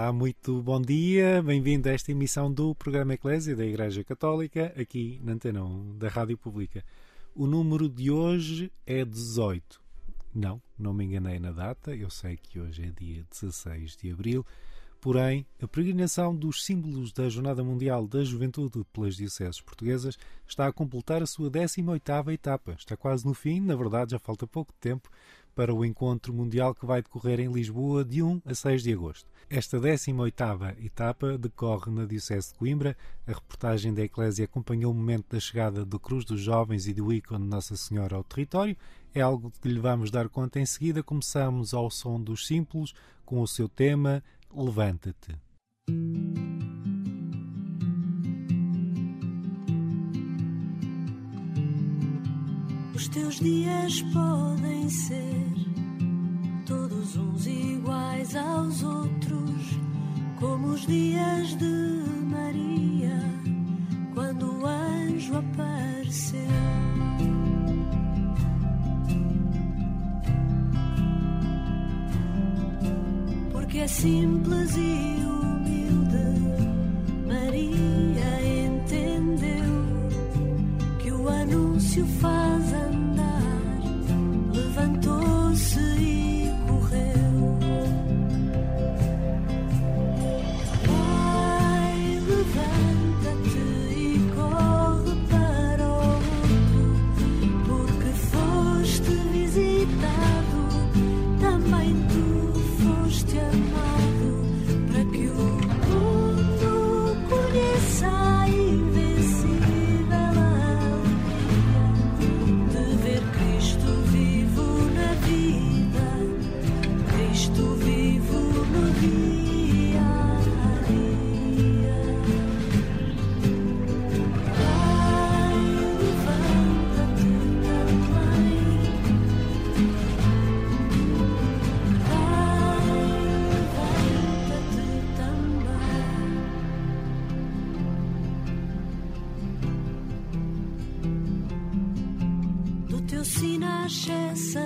Olá, muito bom dia, bem-vindo a esta emissão do programa Eclésia da Igreja Católica, aqui na Antena 1 da Rádio Pública. O número de hoje é 18. Não, não me enganei na data, eu sei que hoje é dia 16 de abril, porém, a peregrinação dos símbolos da Jornada Mundial da Juventude pelas Dioceses Portuguesas está a completar a sua 18ª etapa. Está quase no fim, na verdade já falta pouco tempo para o encontro mundial que vai decorrer em Lisboa de 1 a 6 de agosto. Esta 18ª etapa decorre na Diocese de Coimbra. A reportagem da Eclésia acompanhou o momento da chegada do Cruz dos Jovens e do ícone Nossa Senhora ao território. É algo que lhe vamos dar conta em seguida. Começamos ao som dos símbolos com o seu tema Levanta-te. Os teus dias podem ser todos uns iguais aos outros, como os dias de Maria, quando o anjo apareceu. Porque é simples e 是死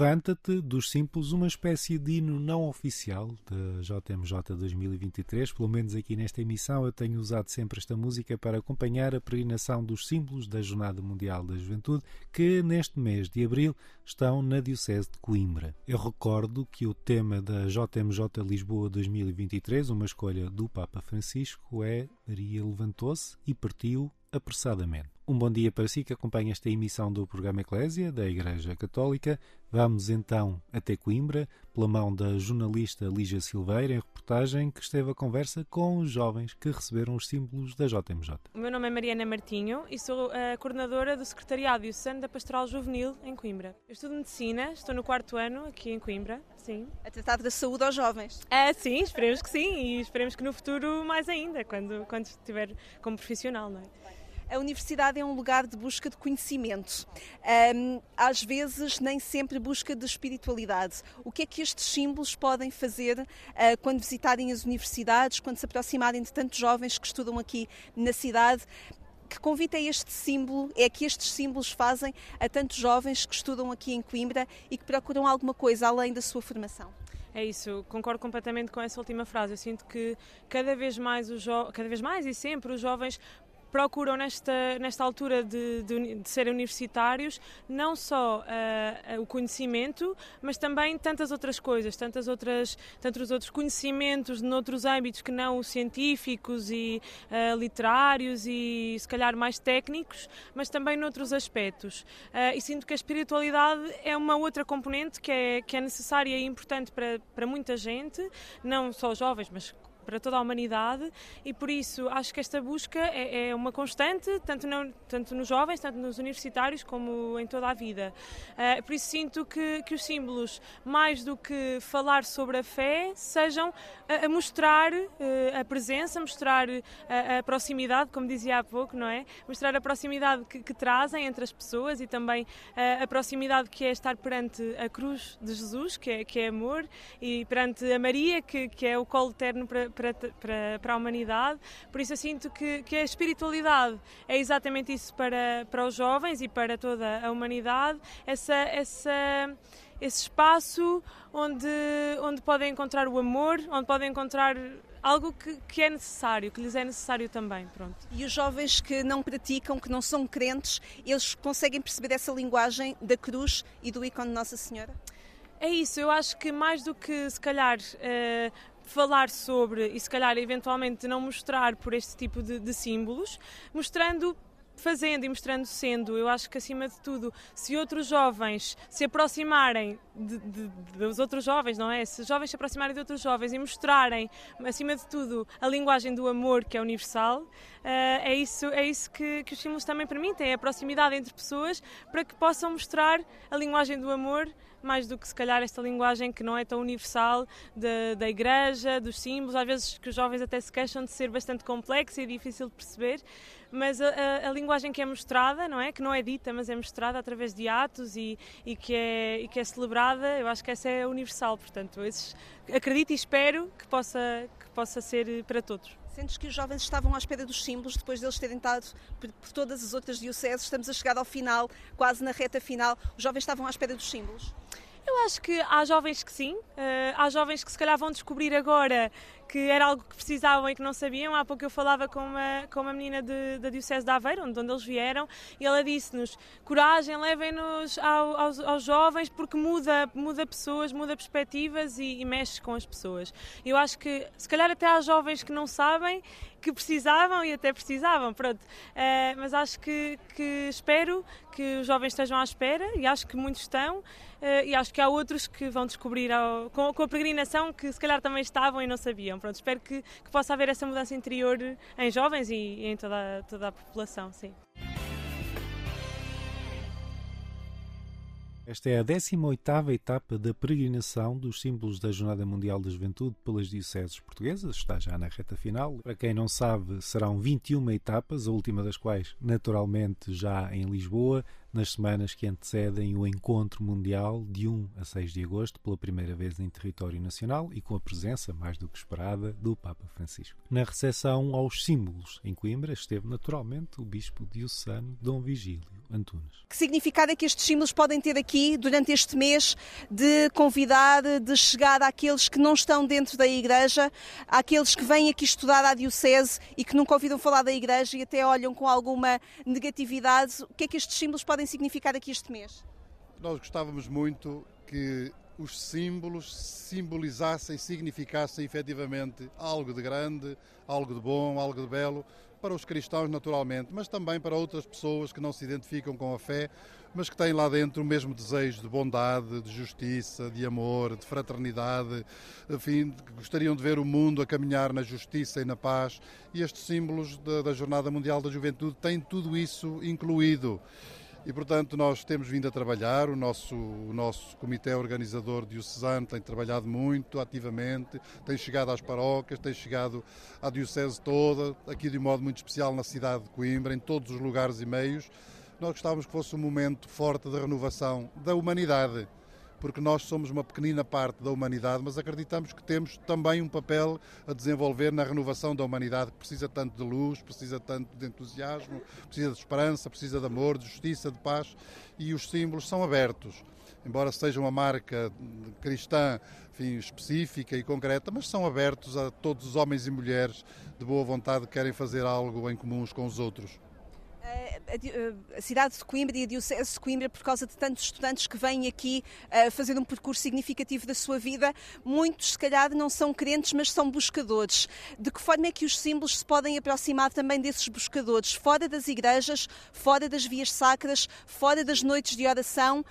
Levanta-te dos Simples, uma espécie de hino não oficial da JMJ 2023. Pelo menos aqui nesta emissão eu tenho usado sempre esta música para acompanhar a peregrinação dos símbolos da Jornada Mundial da Juventude, que neste mês de abril estão na Diocese de Coimbra. Eu recordo que o tema da JMJ Lisboa 2023, uma escolha do Papa Francisco, é Maria levantou-se e partiu apressadamente. Um bom dia para si que acompanha esta emissão do programa Eclésia da Igreja Católica. Vamos então até Coimbra, pela mão da jornalista Lígia Silveira, em reportagem que esteve a conversa com os jovens que receberam os símbolos da JMJ. O meu nome é Mariana Martinho e sou a coordenadora do Secretariado Diocesano da Pastoral Juvenil em Coimbra. Eu estudo Medicina, estou no quarto ano aqui em Coimbra, sim. A tratar da saúde aos jovens. Ah, sim, esperemos que sim e esperemos que no futuro mais ainda, quando, quando estiver como profissional, não é? A universidade é um lugar de busca de conhecimento. Um, às vezes, nem sempre busca de espiritualidade. O que é que estes símbolos podem fazer uh, quando visitarem as universidades, quando se aproximarem de tantos jovens que estudam aqui na cidade? Que convite é este símbolo, é que estes símbolos fazem a tantos jovens que estudam aqui em Coimbra e que procuram alguma coisa além da sua formação? É isso, concordo completamente com essa última frase. Eu sinto que cada vez mais cada vez mais e sempre os jovens procuram nesta, nesta altura de, de, de serem universitários não só uh, o conhecimento, mas também tantas outras coisas, tantas outras, tantos outros conhecimentos noutros âmbitos que não os científicos e uh, literários e se calhar mais técnicos, mas também noutros aspectos. Uh, e sinto que a espiritualidade é uma outra componente que é, que é necessária e importante para, para muita gente, não só jovens, mas para toda a humanidade e por isso acho que esta busca é, é uma constante, tanto, no, tanto nos jovens, tanto nos universitários, como em toda a vida. Uh, por isso sinto que, que os símbolos, mais do que falar sobre a fé, sejam a, a mostrar uh, a presença, mostrar a, a, proximidade, como dizia há pouco, não é? Mostrar a proximidade que, que trazem entre as pessoas e também uh, a proximidade que é estar perante a cruz de Jesus, que é, que é amor, e perante a Maria, que, que é o colo eterno para para, para, para a humanidade. Por isso eu sinto que, que a espiritualidade é exatamente isso para, para os jovens e para toda a humanidade, essa, essa, esse espaço onde, onde podem encontrar o amor, onde podem encontrar algo que, que, é necessário, que lhes é necessário também, pronto. E os jovens que não praticam, que não são crentes, eles conseguem perceber essa linguagem da cruz e do ícone de Nossa Senhora? É isso, eu acho que mais do que se calhar uh, falar sobre e se calhar eventualmente não mostrar por este tipo de, de símbolos, mostrando fazendo e mostrando sendo. Eu acho que, acima de tudo, se outros jovens se aproximarem de, de, dos outros jovens, não é? Se jovens se aproximarem de outros jovens e mostrarem, acima de tudo, a linguagem do amor, que é universal, uh, é isso, é isso que, que os símbolos também permitem, é a proximidade entre pessoas para que possam mostrar a linguagem do amor mais do que se calhar esta linguagem que não é tão universal da, da igreja, dos símbolos, às vezes que os jovens até se queixam de ser bastante complexa e difícil de perceber, mas a, a, a, linguagem que é mostrada, não é? Que não é dita, mas é mostrada através de atos e, e, que, é, e que é celebrada, eu acho que essa é universal, portanto, esses, acredito e espero que possa, que possa ser para todos. Sentes que os jovens estavam à espera dos símbolos depois deles terem estado por, todas as outras dioceses? Estamos a chegar ao final, quase na reta final. Os jovens estavam à espera dos símbolos? Eu acho que há jovens que sim, uh, há jovens que se calhar vão descobrir agora que era algo que precisavam e que não sabiam. Há pouco eu falava com uma, com uma menina de, da Diocese de Aveiro, onde, onde eles vieram, e ela disse-nos: coragem, levem-nos ao, aos, aos, jovens, porque muda, muda pessoas, muda perspectivas e, e mexe com as pessoas. Eu acho que, se calhar, até há jovens que não sabem que precisavam e até precisavam, pronto. Uh, mas acho que, que, espero que os jovens estejam à espera e acho que muitos estão uh, e acho que há outros que vão descobrir ao, com, com, a peregrinação que se calhar também estavam e não sabiam. Pronto, espero que, que possa haver essa mudança interior em jovens e, e em toda, toda a população, sim. Esta é a 18ª etapa da peregrinação dos símbolos da Jornada Mundial da Juventude pelas dioceses portuguesas, está já na reta final. Para quem não sabe, serão 21 etapas, a última das quais, naturalmente, já em Lisboa, nas semanas que antecedem o encontro mundial de 1 a 6 de agosto, pela primeira vez em território nacional e com a presença, mais do que esperada, do Papa Francisco. Na recepção aos símbolos em Coimbra esteve naturalmente o Bispo diocesano Dom Vigílio Antunes. Que significado é que estes símbolos podem ter aqui durante este mês de convidar, de chegar àqueles que não estão dentro da Igreja, àqueles que vêm aqui estudar à Diocese e que nunca ouviram falar da Igreja e até olham com alguma negatividade? O que é que estes símbolos podem podem significar aqui este mês? Nós gostávamos muito que os símbolos simbolizassem, significassem efetivamente algo de grande, algo de bom, algo de belo, para os cristãos naturalmente, mas também para outras pessoas que não se identificam com a fé, mas que têm lá dentro o mesmo desejo de bondade, de justiça, de amor, de fraternidade, enfim, que gostariam de ver o mundo a caminhar na justiça e na paz. E estes símbolos da Jornada Mundial da Juventude têm tudo isso incluído. E, portanto, nós temos vindo a trabalhar, o nosso, o nosso comitê organizador diocesano tem trabalhado muito ativamente, tem chegado às paróquias, tem chegado à diocese toda, aqui de um modo muito especial na cidade de Coimbra, em todos os lugares e meios. Nós gostávamos que fosse um momento forte de renovação da humanidade porque nós somos uma pequenina parte da humanidade, mas acreditamos que temos também um papel a desenvolver na renovação da humanidade, que precisa tanto de luz, precisa tanto de entusiasmo, precisa de esperança, precisa de amor, de justiça, de paz, e os símbolos são abertos. Embora seja uma marca cristã enfim, específica e concreta, mas são abertos a todos os homens e mulheres de boa vontade que querem fazer algo em comuns com os outros a, cidade de Coimbra e a Diocese de Coimbra, por causa de tantos estudantes que vêm aqui uh, fazer um percurso significativo da sua vida, muitos, se calhar, não são crentes, mas são buscadores. De que forma é que os símbolos se podem aproximar também desses buscadores, fora das igrejas, fora das vias sacras, fora das noites de oração, uh,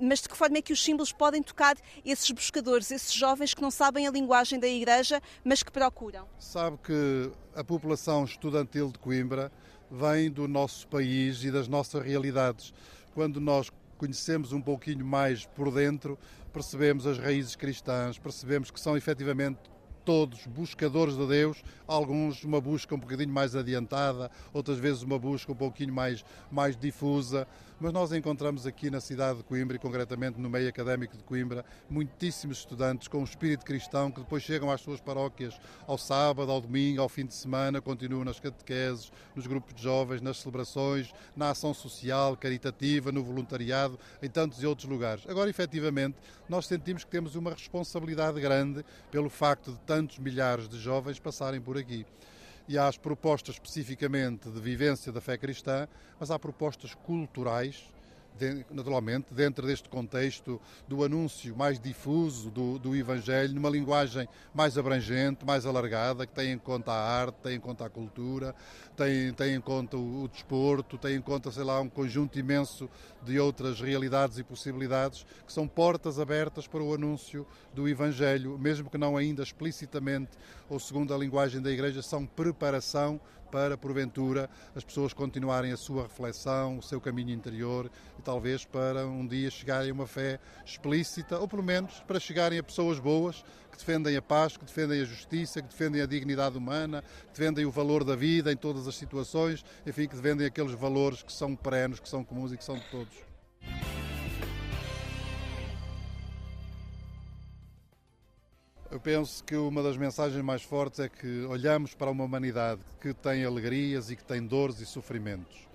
mas de que forma é que os símbolos podem tocar esses buscadores, esses jovens que não sabem a linguagem da igreja, mas que procuram? Sabe que a população estudantil de Coimbra vem do nosso país e das nossas realidades. Quando nós conhecemos um pouquinho mais por dentro, percebemos as raízes cristãs, percebemos que são efetivamente todos buscadores de Deus, alguns uma busca um bocadinho mais adiantada, outras vezes uma busca um pouquinho mais, mais difusa, mas nós encontramos aqui na cidade de Coimbra e concretamente no meio académico de Coimbra muitíssimos estudantes com um espírito cristão que depois chegam às suas paróquias ao sábado, ao domingo, ao fim de semana, continuam nas catequeses, nos grupos de jovens, nas celebrações, na ação social, caritativa, no voluntariado, em tantos e outros lugares. Agora, efetivamente, nós sentimos que temos uma responsabilidade grande pelo facto de tantos milhares de jovens passarem por aqui e as propostas especificamente de vivência da fé cristã, mas há propostas culturais naturalmente, dentro deste contexto do anúncio mais difuso do, do, Evangelho, numa linguagem mais abrangente, mais alargada, que tem em conta a arte, tem em conta a cultura, tem, tem em conta o, o desporto, tem em conta, sei lá, um conjunto imenso de outras realidades e possibilidades que são portas abertas para o anúncio do Evangelho, mesmo que não ainda explicitamente ou segundo a linguagem da Igreja, são preparação para, porventura, as pessoas continuarem a sua reflexão, o seu caminho interior e talvez para um dia chegarem a uma fé explícita, ou pelo menos para chegarem a pessoas boas que defendem a paz, que defendem a justiça, que defendem a dignidade humana, que defendem o valor da vida em todas as situações, enfim, que defendem aqueles valores que são perenos, que são comuns e que são de todos. Eu penso que uma das mensagens mais fortes é que olhamos para uma humanidade que tem alegrias e que tem dores e sofrimentos.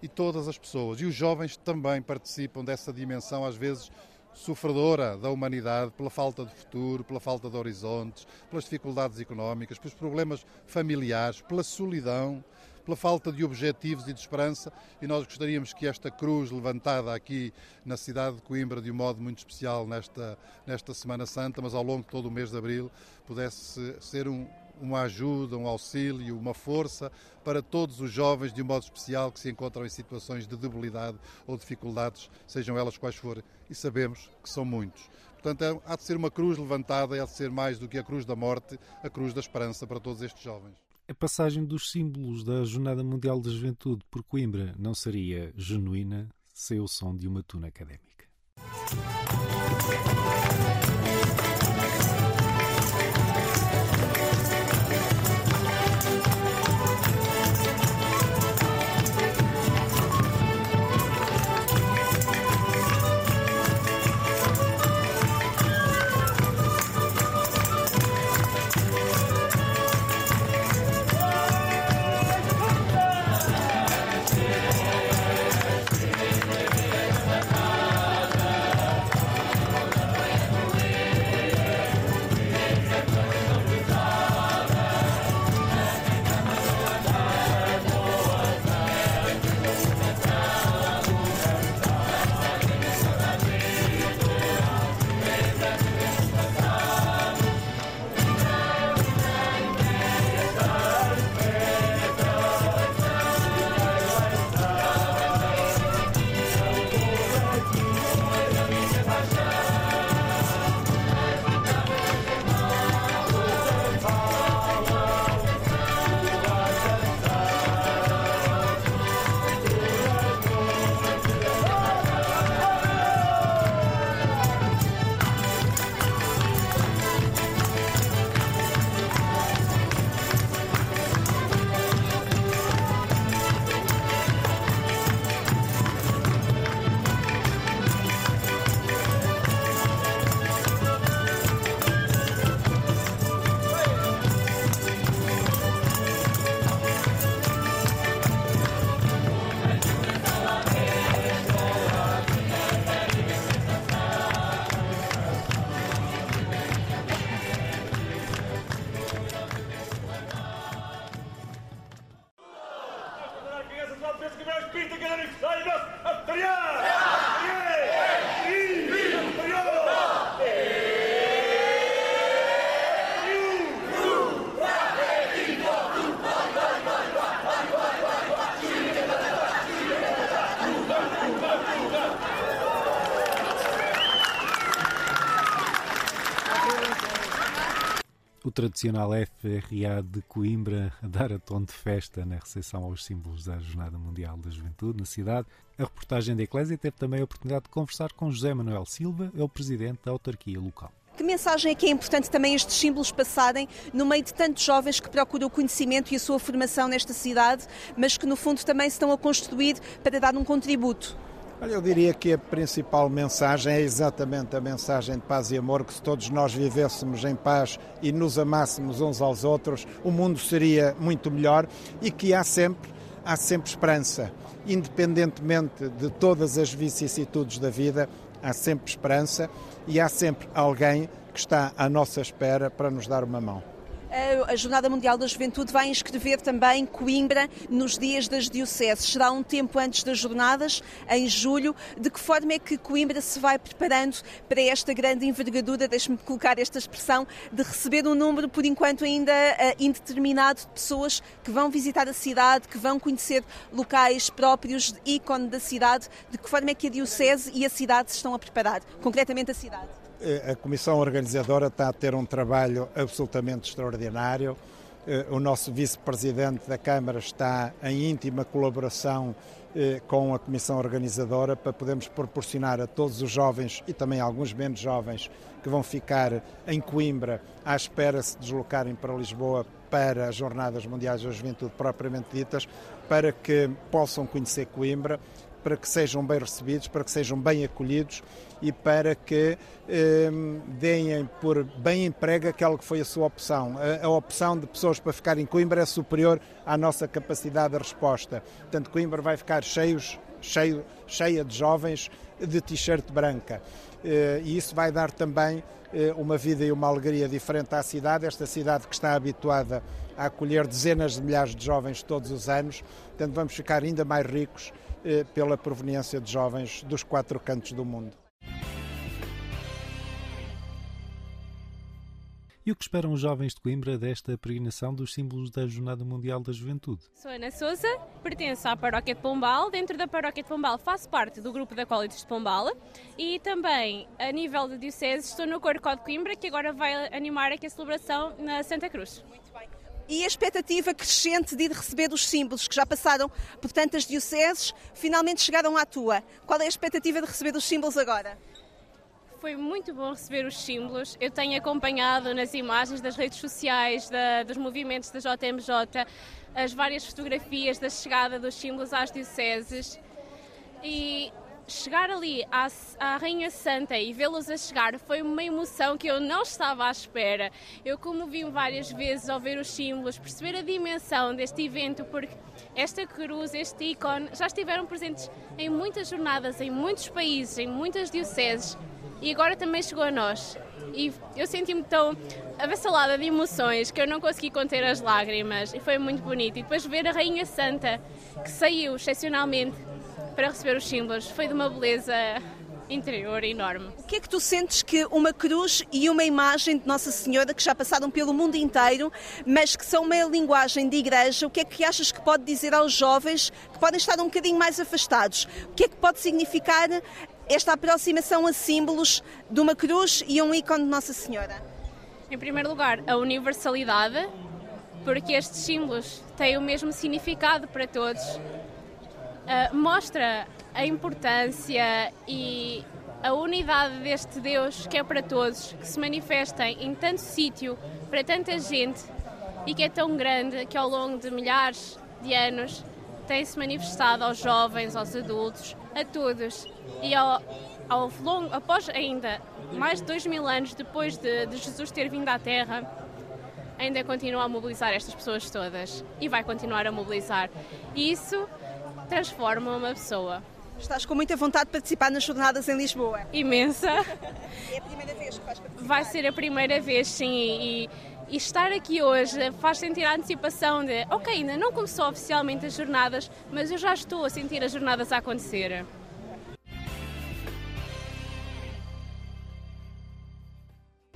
E todas as pessoas, e os jovens também participam dessa dimensão, às vezes sofredora da humanidade pela falta de futuro, pela falta de horizontes, pelas dificuldades económicas, pelos problemas familiares, pela solidão, pela falta de objetivos e de esperança, e nós gostaríamos que esta cruz levantada aqui na cidade de Coimbra de um modo muito especial nesta, nesta Semana Santa, mas ao longo de todo o mês de Abril, pudesse ser um, uma ajuda, um auxílio, uma força para todos os jovens, de um modo especial, que se encontram em situações de debilidade ou dificuldades, sejam elas quais forem, e sabemos que são muitos. Portanto, é, há de ser uma cruz levantada, e há de ser mais do que a cruz da morte, a cruz da esperança para todos estes jovens a passagem dos símbolos da Jornada Mundial da Juventude por Coimbra não seria genuína sem o som de uma tuna académica. Tradicional FRA de Coimbra a dar a tom de festa na recepção aos símbolos da Jornada Mundial da Juventude na cidade. A reportagem da Eclésia teve também a oportunidade de conversar com José Manuel Silva, é o presidente da autarquia local. Que mensagem é que é importante também estes símbolos passarem no meio de tantos jovens que procuram o conhecimento e a sua formação nesta cidade, mas que no fundo também se estão a construir para dar um contributo? Olha, eu diria que a principal mensagem é exatamente a mensagem de paz e amor, que se todos nós vivêssemos em paz e nos amássemos uns aos outros, o mundo seria muito melhor e que há sempre, há sempre esperança. Independentemente de todas as vicissitudes da vida, há sempre esperança e há sempre alguém que está à nossa espera para nos dar uma mão. A Jornada Mundial da Juventude vai inscrever também Coimbra nos dias das dioceses. Será um tempo antes das jornadas, em julho. De que forma é que Coimbra se vai preparando para esta grande envergadura, deixe-me colocar esta expressão, de receber um número, por enquanto ainda eh, indeterminado, de pessoas que vão visitar a cidade, que vão conhecer locais próprios, ícone da cidade. De que forma é que a diocese e a cidade se estão a preparar? Concretamente a cidade. Eh, a comissão organizadora está a ter um trabalho absolutamente extraordinário. Eh, o nosso vice-presidente da Câmara está em íntima colaboração eh, com a comissão organizadora para podermos proporcionar a todos os jovens e também alguns menos jovens que vão ficar em Coimbra à espera de se deslocarem para Lisboa para as Jornadas Mundiais da Juventude propriamente ditas, para que possam conhecer Coimbra, para que sejam bem recebidos, para que sejam bem acolhidos e para que eh, deem por bem emprego aquela que foi a sua opção. A, a, opção de pessoas para ficar em Coimbra é superior à nossa capacidade de resposta. Portanto, Coimbra vai ficar cheios, cheio, cheia de jovens de t-shirt branca. Eh, e isso vai dar também eh, uma vida e uma alegria diferente à cidade, esta cidade que está habituada a acolher dezenas de milhares de jovens todos os anos. Portanto, vamos ficar ainda mais ricos pela proveniência de jovens dos quatro cantos do mundo. E o que esperam os jovens de Coimbra desta peregrinação dos símbolos da Jornada Mundial da Juventude? Sou Ana Souza, pertenço à Paróquia de Pombal. Dentro da Paróquia de Pombal faço parte do grupo da Acólitos de Pombal e também, a nível de diocese, estou no Coro de Coimbra, que agora vai animar aqui a celebração na Santa Cruz. Muito bem. E a expectativa crescente de receber os símbolos que já passaram por tantas dioceses, finalmente chegaram à tua. Qual é a expectativa de receber os símbolos agora? Foi muito bom receber os símbolos. Eu tenho acompanhado nas imagens das redes sociais, da, dos movimentos da JMJ, as várias fotografias da chegada dos símbolos às dioceses. E chegar ali à, à, Rainha Santa e vê-los a chegar foi uma emoção que eu não estava à espera. Eu comovi-me várias vezes ao ver os símbolos, perceber a dimensão deste evento, porque esta cruz, este ícone, já estiveram presentes em muitas jornadas, em muitos países, em muitas dioceses e agora também chegou a nós. E eu senti-me tão avassalada de emoções que eu não consegui conter as lágrimas e foi muito bonito. E depois ver a Rainha Santa, que saiu excepcionalmente para receber os símbolos, foi de uma beleza interior enorme. O que é que tu sentes que uma cruz e uma imagem de Nossa Senhora que já passaram pelo mundo inteiro, mas que são uma linguagem de igreja, o que é que achas que pode dizer aos jovens que podem estar um bocadinho mais afastados? O que é que pode significar esta aproximação a símbolos de uma cruz e um ícone de Nossa Senhora? Em primeiro lugar, a universalidade, porque estes símbolos têm o mesmo significado para todos. Uh, mostra a importância e a unidade deste Deus que é para todos, que se manifesta em tanto sítio, para tanta gente e que é tão grande que ao longo de milhares de anos tem-se manifestado aos jovens, aos adultos, a todos. E ao, ao longo, após ainda mais de dois mil anos depois de, de Jesus ter vindo à Terra, ainda continua a mobilizar estas pessoas todas e vai continuar a mobilizar. E isso transforma uma pessoa. Estás com muita vontade de participar nas jornadas em Lisboa? Imensa. É a primeira vez que vais participar? Vai ser a primeira vez, sim. E, e estar aqui hoje faz sentir a antecipação de, ok, ainda não começou oficialmente as jornadas, mas eu já estou a sentir as jornadas a acontecer.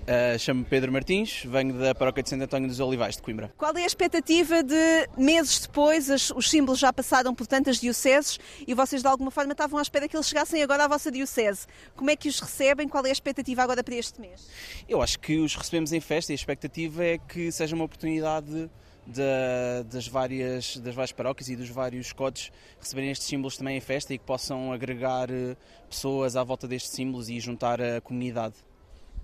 Uh, Chamo-me Pedro Martins, venho da paróquia de Santo António dos Olivais, de Coimbra. Qual é a expectativa de meses depois, as, os símbolos já passaram por tantas dioceses e vocês de alguma forma estavam à espera que eles chegassem agora à vossa diocese? Como é que os recebem? Qual é a expectativa agora para este mês? Eu acho que os recebemos em festa e a expectativa é que seja uma oportunidade de, das, várias, das várias paróquias e dos vários codes receberem estes símbolos também em festa e que possam agregar eh, pessoas à volta destes símbolos e juntar a comunidade.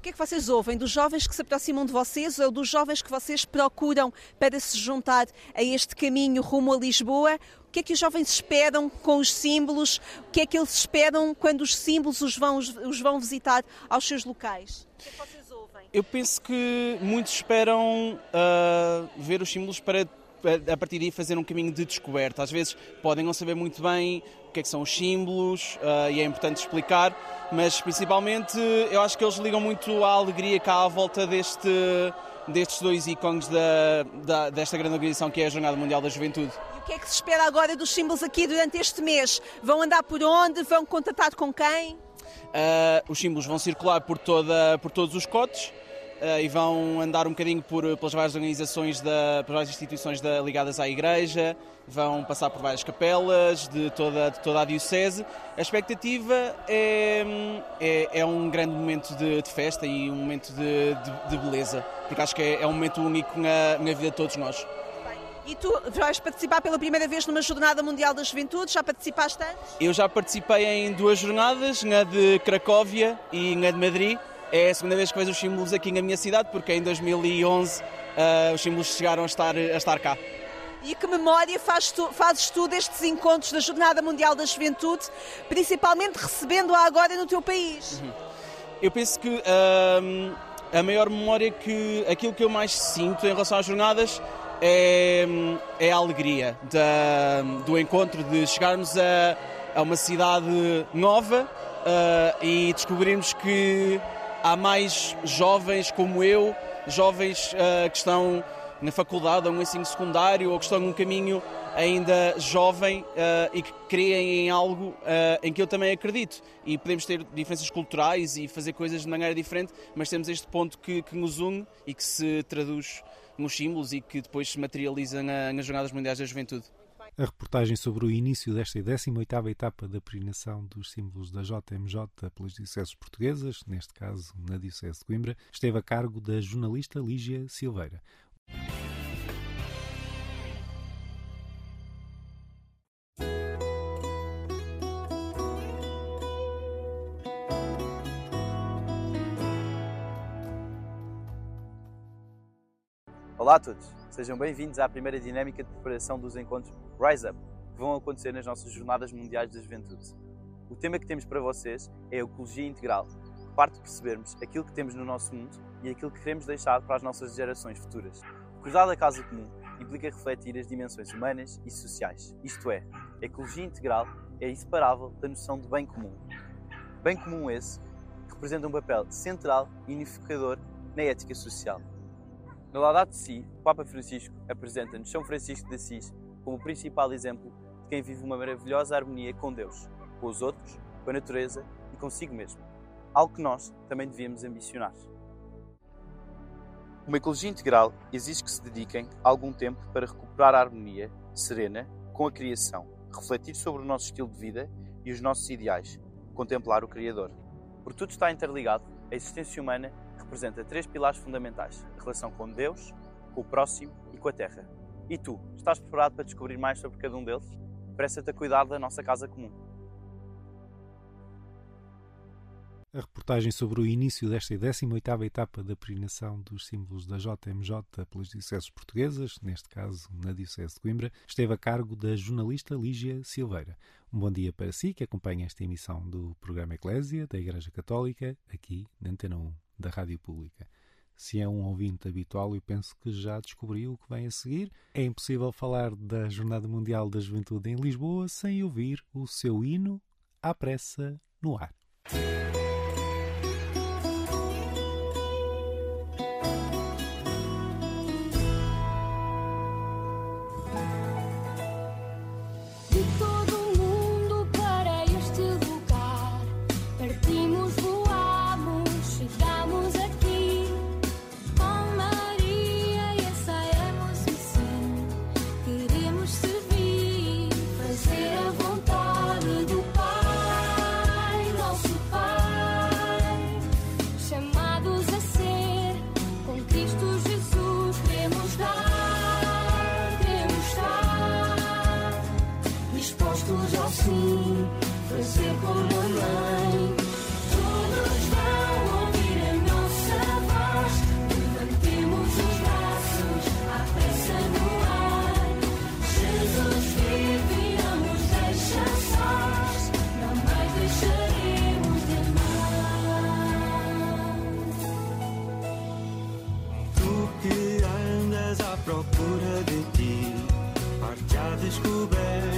O que é que vocês ouvem dos jovens que se aproximam de vocês ou dos jovens que vocês procuram para se juntar a este caminho rumo a Lisboa? O que é que os jovens esperam com os símbolos? O que é que eles esperam quando os símbolos os vão, os vão visitar aos seus locais? O que é que vocês ouvem? Eu penso que muitos esperam uh, ver os símbolos para a partir daí fazer um caminho de descoberta. Às vezes podem não saber muito bem o que, é que são os símbolos uh, e é importante explicar, mas principalmente eu acho que eles ligam muito à alegria cá à volta deste, destes dois ícones da, da, desta grande organização que é a Jornada Mundial da Juventude. E o que é que se espera agora dos símbolos aqui durante este mês? Vão andar por onde? Vão contatar com quem? Uh, os símbolos vão circular por, toda, por todos os cotes e vão andar um bocadinho por, pelas várias organizações, da, pelas várias instituições da, ligadas à Igreja, vão passar por várias capelas de toda, de toda a Diocese. A expectativa é, é, é um grande momento de, de, festa e um momento de, de, de, beleza, porque acho que é, é um momento único na, na vida de todos nós. E tu vais participar pela primeira vez numa Jornada Mundial da Juventude? Já participaste antes? Eu já participei em duas jornadas, na de Cracóvia e na de Madrid. É a segunda vez que vejo os símbolos aqui na minha cidade, porque em 2011 uh, ah, os símbolos chegaram a estar, a estar cá. E que memória fazes tu, fazes tu destes encontros da Jornada Mundial da Juventude, principalmente recebendo-a agora no teu país? Uhum. Eu penso que uh, a maior memória que aquilo que eu mais sinto em relação às jornadas é, é a alegria da, do encontro, de chegarmos a, a uma cidade nova uh, e descobrirmos que há mais jovens como eu, jovens uh, que estão na faculdade ou no ensino secundário ou que estão num caminho ainda jovem uh, e que creem em algo uh, em que eu também acredito. E podemos ter diferenças culturais e fazer coisas de maneira diferente, mas temos este ponto que, que nos une e que se traduz nos símbolos e que depois se materializa na, nas Jornadas Mundiais da Juventude. A reportagem sobre o início desta 18ª etapa da peregrinação dos símbolos da JMJ pelas dioceses portuguesas, neste caso na Diocese de Coimbra, esteve a cargo da jornalista Lígia Silveira. Olá a todos, sejam bem-vindos à primeira dinâmica de preparação dos encontros Rise Up, que vão acontecer nas nossas Jornadas Mundiais da Juventude. O tema que temos para vocês é a ecologia integral, que parte de percebermos aquilo que temos no nosso mundo e aquilo que queremos deixar para as nossas gerações futuras. Cuidar da casa comum implica refletir as dimensões humanas e sociais, isto é, a ecologia integral é inseparável da noção de bem comum. Bem comum esse que representa um papel central e unificador na ética social. No Laudato Si, o Papa Francisco apresenta-nos São Francisco de Assis como o principal exemplo de quem vive uma maravilhosa harmonia com Deus, com os outros, com a natureza e consigo mesmo. Algo que nós também devíamos ambicionar. Uma ecologia integral exige que se dediquem algum tempo para recuperar a harmonia serena com a criação, refletir sobre o nosso estilo de vida e os nossos ideais, contemplar o Criador. Por tudo está interligado, a existência humana representa três pilares fundamentais: a relação com Deus, com o próximo e com a terra. E tu, estás preparado para descobrir mais sobre cada um deles? Presta-te a cuidar da nossa casa comum. A reportagem sobre o início desta 18ª etapa da peregrinação dos símbolos da JMJ pelas dioceses portuguesas, neste caso na Diocese de Coimbra, esteve a cargo da jornalista Lígia Silveira. Um bom dia para si que acompanha esta emissão do programa Eclésia da Igreja Católica, aqui na Antena 1 da Rádio Pública. Se é um ouvinte habitual, eu penso que já descobriu o que vem a seguir. É impossível falar da Jornada Mundial da Juventude em Lisboa sem ouvir o seu hino à pressa no ar. descoberto.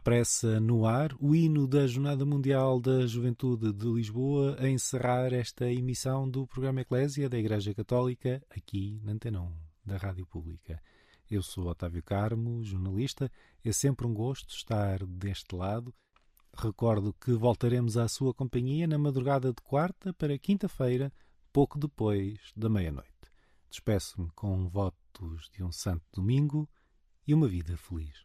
pressa no ar o hino da Jornada Mundial da Juventude de Lisboa a encerrar esta emissão do programa Eclésia da Igreja Católica aqui na Antenão, da Rádio Pública. Eu sou Otávio Carmo, jornalista. É sempre um gosto estar deste lado. Recordo que voltaremos à sua companhia na madrugada de quarta para quinta-feira, pouco depois da meia-noite. Despeço-me com votos de um santo domingo e uma vida feliz.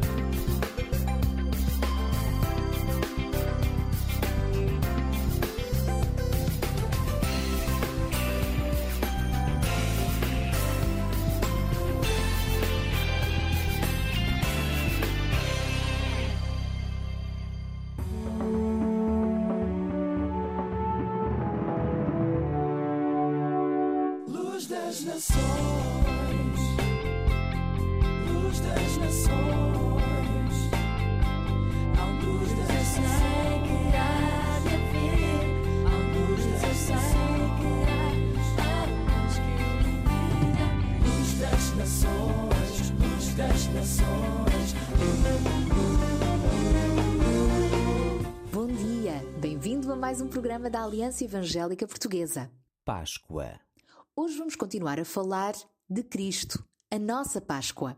programa da Aliança Evangélica Portuguesa. Páscoa. Hoje vamos continuar a falar de Cristo, a nossa Páscoa.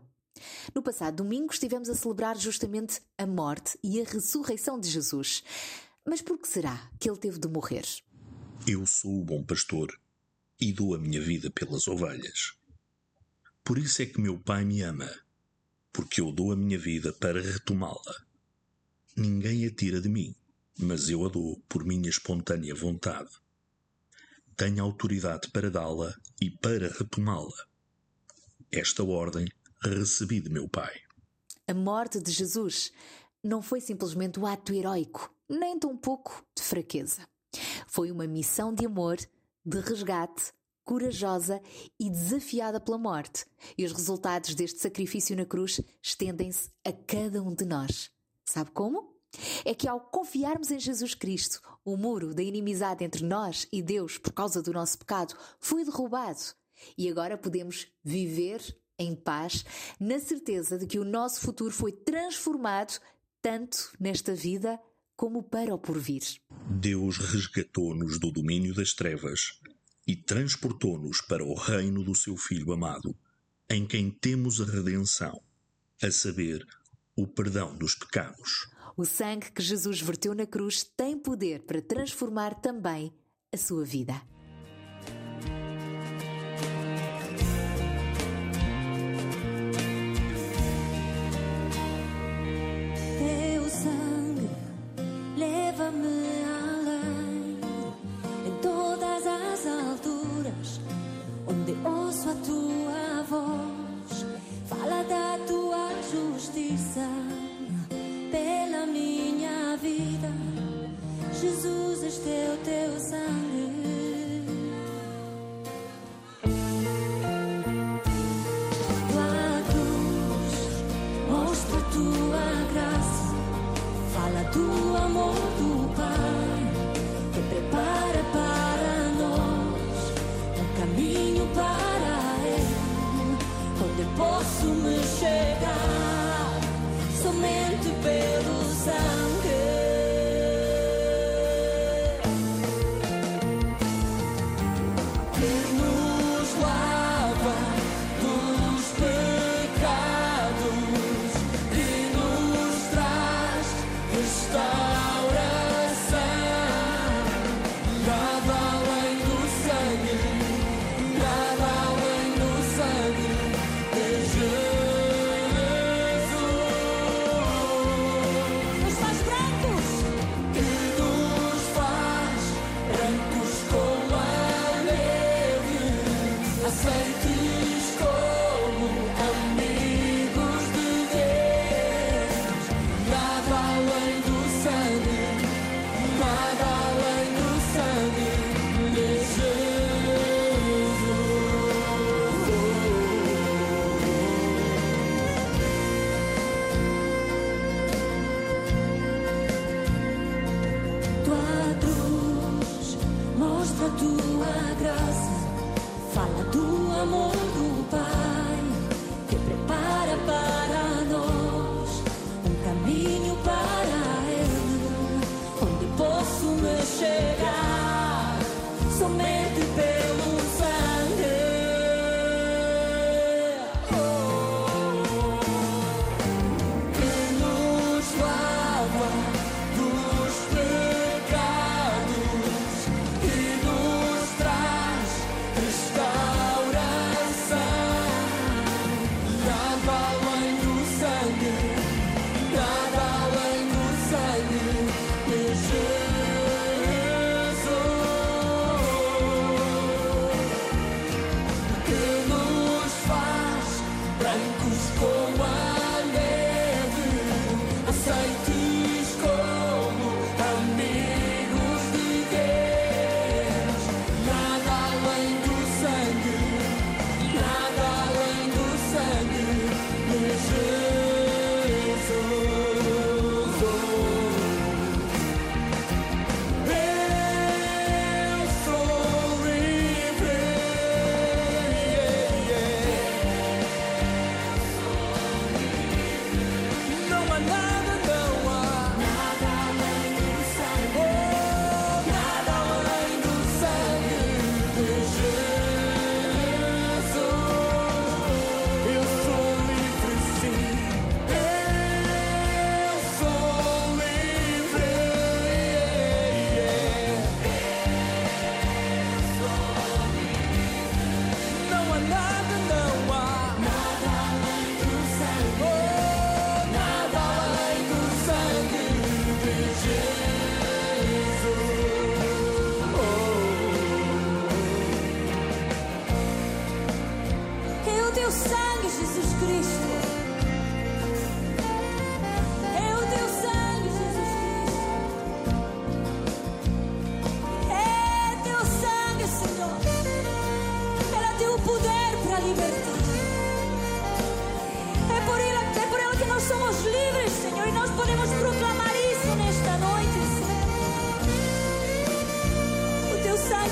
No passado domingo estivemos a celebrar justamente a morte e a ressurreição de Jesus. Mas por que será que ele teve de morrer? Eu sou o bom pastor e dou a minha vida pelas ovelhas. Por isso é que meu Pai me ama, porque eu dou a minha vida para retomá-la. Ninguém a tira de mim, mas eu a dou por minha espontânea vontade. Tenho autoridade para dá-la e para retomá-la. Esta ordem recebi de meu Pai. A morte de Jesus não foi simplesmente um ato heroico, nem tão pouco de fraqueza. Foi uma missão de amor, de resgate, corajosa e desafiada pela morte. E os resultados deste sacrifício na cruz estendem-se a cada um de nós. Sabe como? É que ao confiarmos em Jesus Cristo, o muro da inimizade entre nós e Deus por causa do nosso pecado foi derrubado. E agora podemos viver em paz, na certeza de que o nosso futuro foi transformado tanto nesta vida como para o porvir. Deus resgatou-nos do domínio das trevas e transportou-nos para o reino do seu Filho amado, em quem temos a redenção, a saber, o perdão dos pecados. O sangue que Jesus verteu na cruz tem poder para transformar também a sua vida.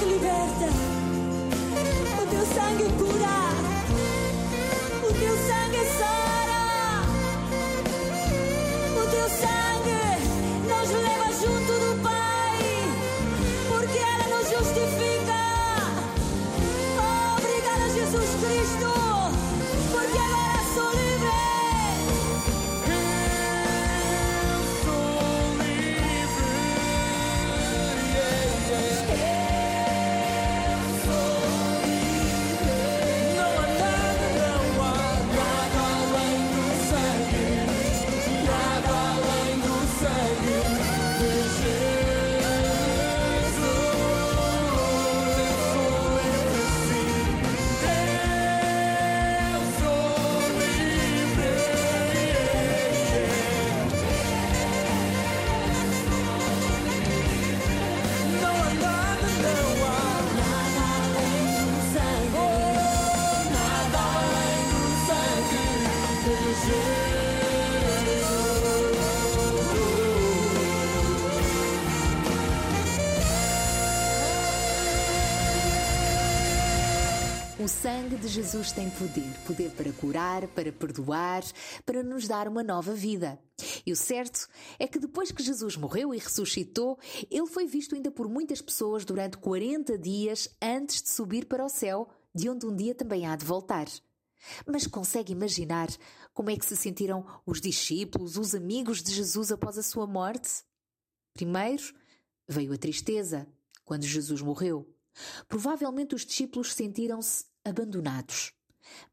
Liberta. O teu sangue cura. Sangue de Jesus tem poder, poder para curar, para perdoar, para nos dar uma nova vida. E o certo é que depois que Jesus morreu e ressuscitou, ele foi visto ainda por muitas pessoas durante 40 dias antes de subir para o céu, de onde um dia também há de voltar. Mas consegue imaginar como é que se sentiram os discípulos, os amigos de Jesus após a sua morte? Primeiro veio a tristeza, quando Jesus morreu. Provavelmente os discípulos sentiram-se abandonados.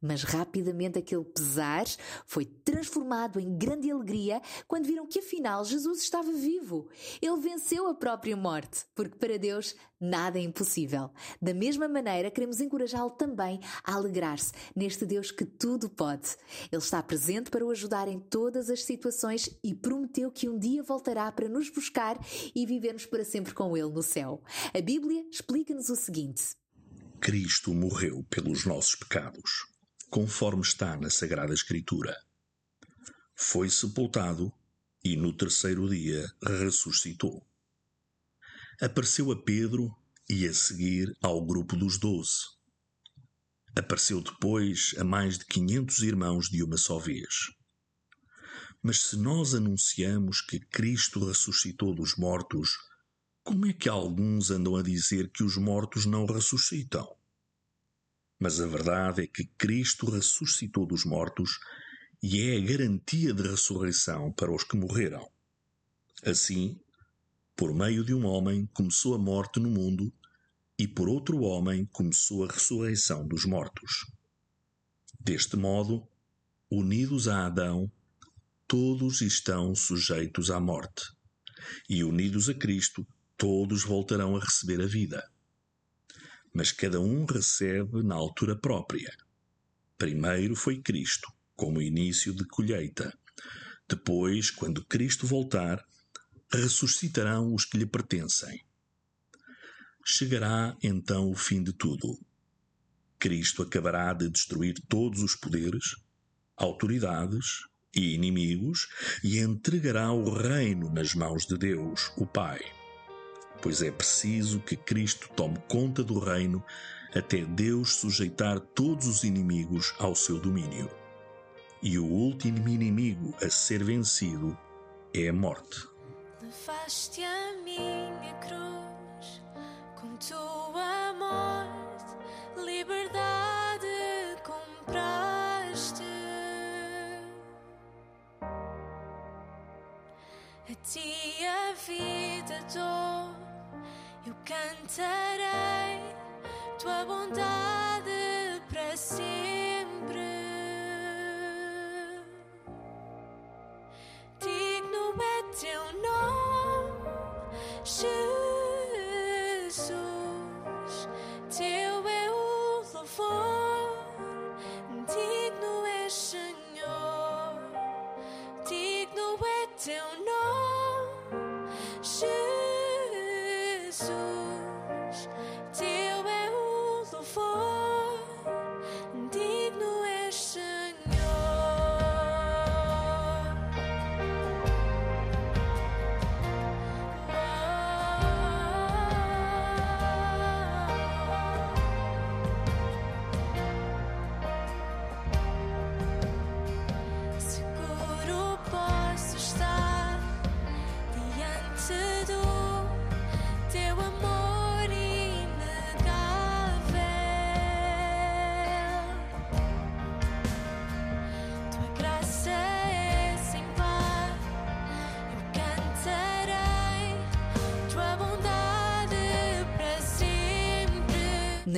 Mas rapidamente aquele pesar foi transformado em grande alegria quando viram que afinal Jesus estava vivo. Ele venceu a própria morte, porque para Deus nada é impossível. Da mesma maneira, queremos encorajá-lo também a alegrar-se neste Deus que tudo pode. Ele está presente para o ajudar em todas as situações e prometeu que um dia voltará para nos buscar e vivermos para sempre com Ele no céu. A Bíblia explica-nos o seguinte. Cristo morreu pelos nossos pecados, conforme está na Sagrada Escritura. Foi sepultado e no terceiro dia ressuscitou. Apareceu a Pedro e a seguir ao grupo dos doze. Apareceu depois a mais de quinhentos irmãos de uma só vez. Mas se nós anunciamos que Cristo ressuscitou dos mortos, como é que alguns andam a dizer que os mortos não ressuscitam? Mas a verdade é que Cristo ressuscitou dos mortos e é a garantia de ressurreição para os que morreram. Assim, por meio de um homem começou a morte no mundo e por outro homem começou a ressurreição dos mortos. Deste modo, unidos a Adão, todos estão sujeitos à morte, e unidos a Cristo, todos voltarão a receber a vida. Mas cada um recebe na altura própria. Primeiro foi Cristo, como início de colheita. Depois, quando Cristo voltar, ressuscitarão os que lhe pertencem. Chegará então o fim de tudo. Cristo acabará de destruir todos os poderes, autoridades e inimigos e entregará o reino nas mãos de Deus, o Pai. Pois é preciso que Cristo tome conta do reino até Deus sujeitar todos os inimigos ao seu domínio. E o último inimigo a ser vencido é a morte. Levaste a minha cruz com tua morte, liberdade compraste. A ti a vida cantarei tua bondade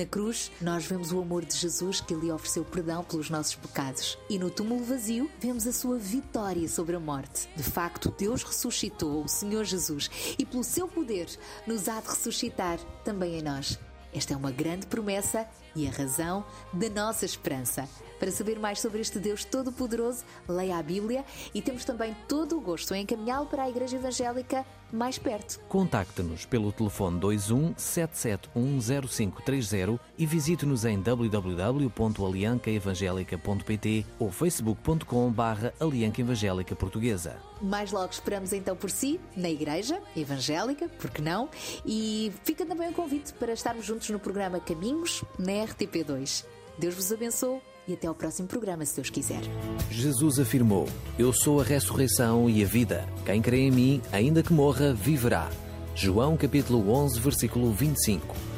Na cruz, nós vemos o amor de Jesus que lhe ofereceu perdão pelos nossos pecados. E no túmulo vazio, vemos a sua vitória sobre a morte. De facto, Deus ressuscitou o Senhor Jesus e, pelo seu poder, nos há de ressuscitar também em nós. Esta é uma grande promessa e a razão da nossa esperança. Para saber mais sobre este Deus Todo-Poderoso, leia a Bíblia e temos também todo o gosto em encaminhá-lo para a Igreja Evangélica mais perto. Contacte-nos pelo telefone 21 7710530 e visite-nos em www.aliancaevangelica.pt ou facebook.com barra Alianca Evangélica Portuguesa. Mais logo esperamos então por si, na Igreja Evangélica, porque não? E fica também o convite para estarmos juntos no programa Caminhos, na RTP2. Deus vos abençoe e até ao próximo programa, se Deus quiser. Jesus afirmou: Eu sou a ressurreição e a vida. Quem crê em mim, ainda que morra, viverá. João capítulo 11, versículo 25.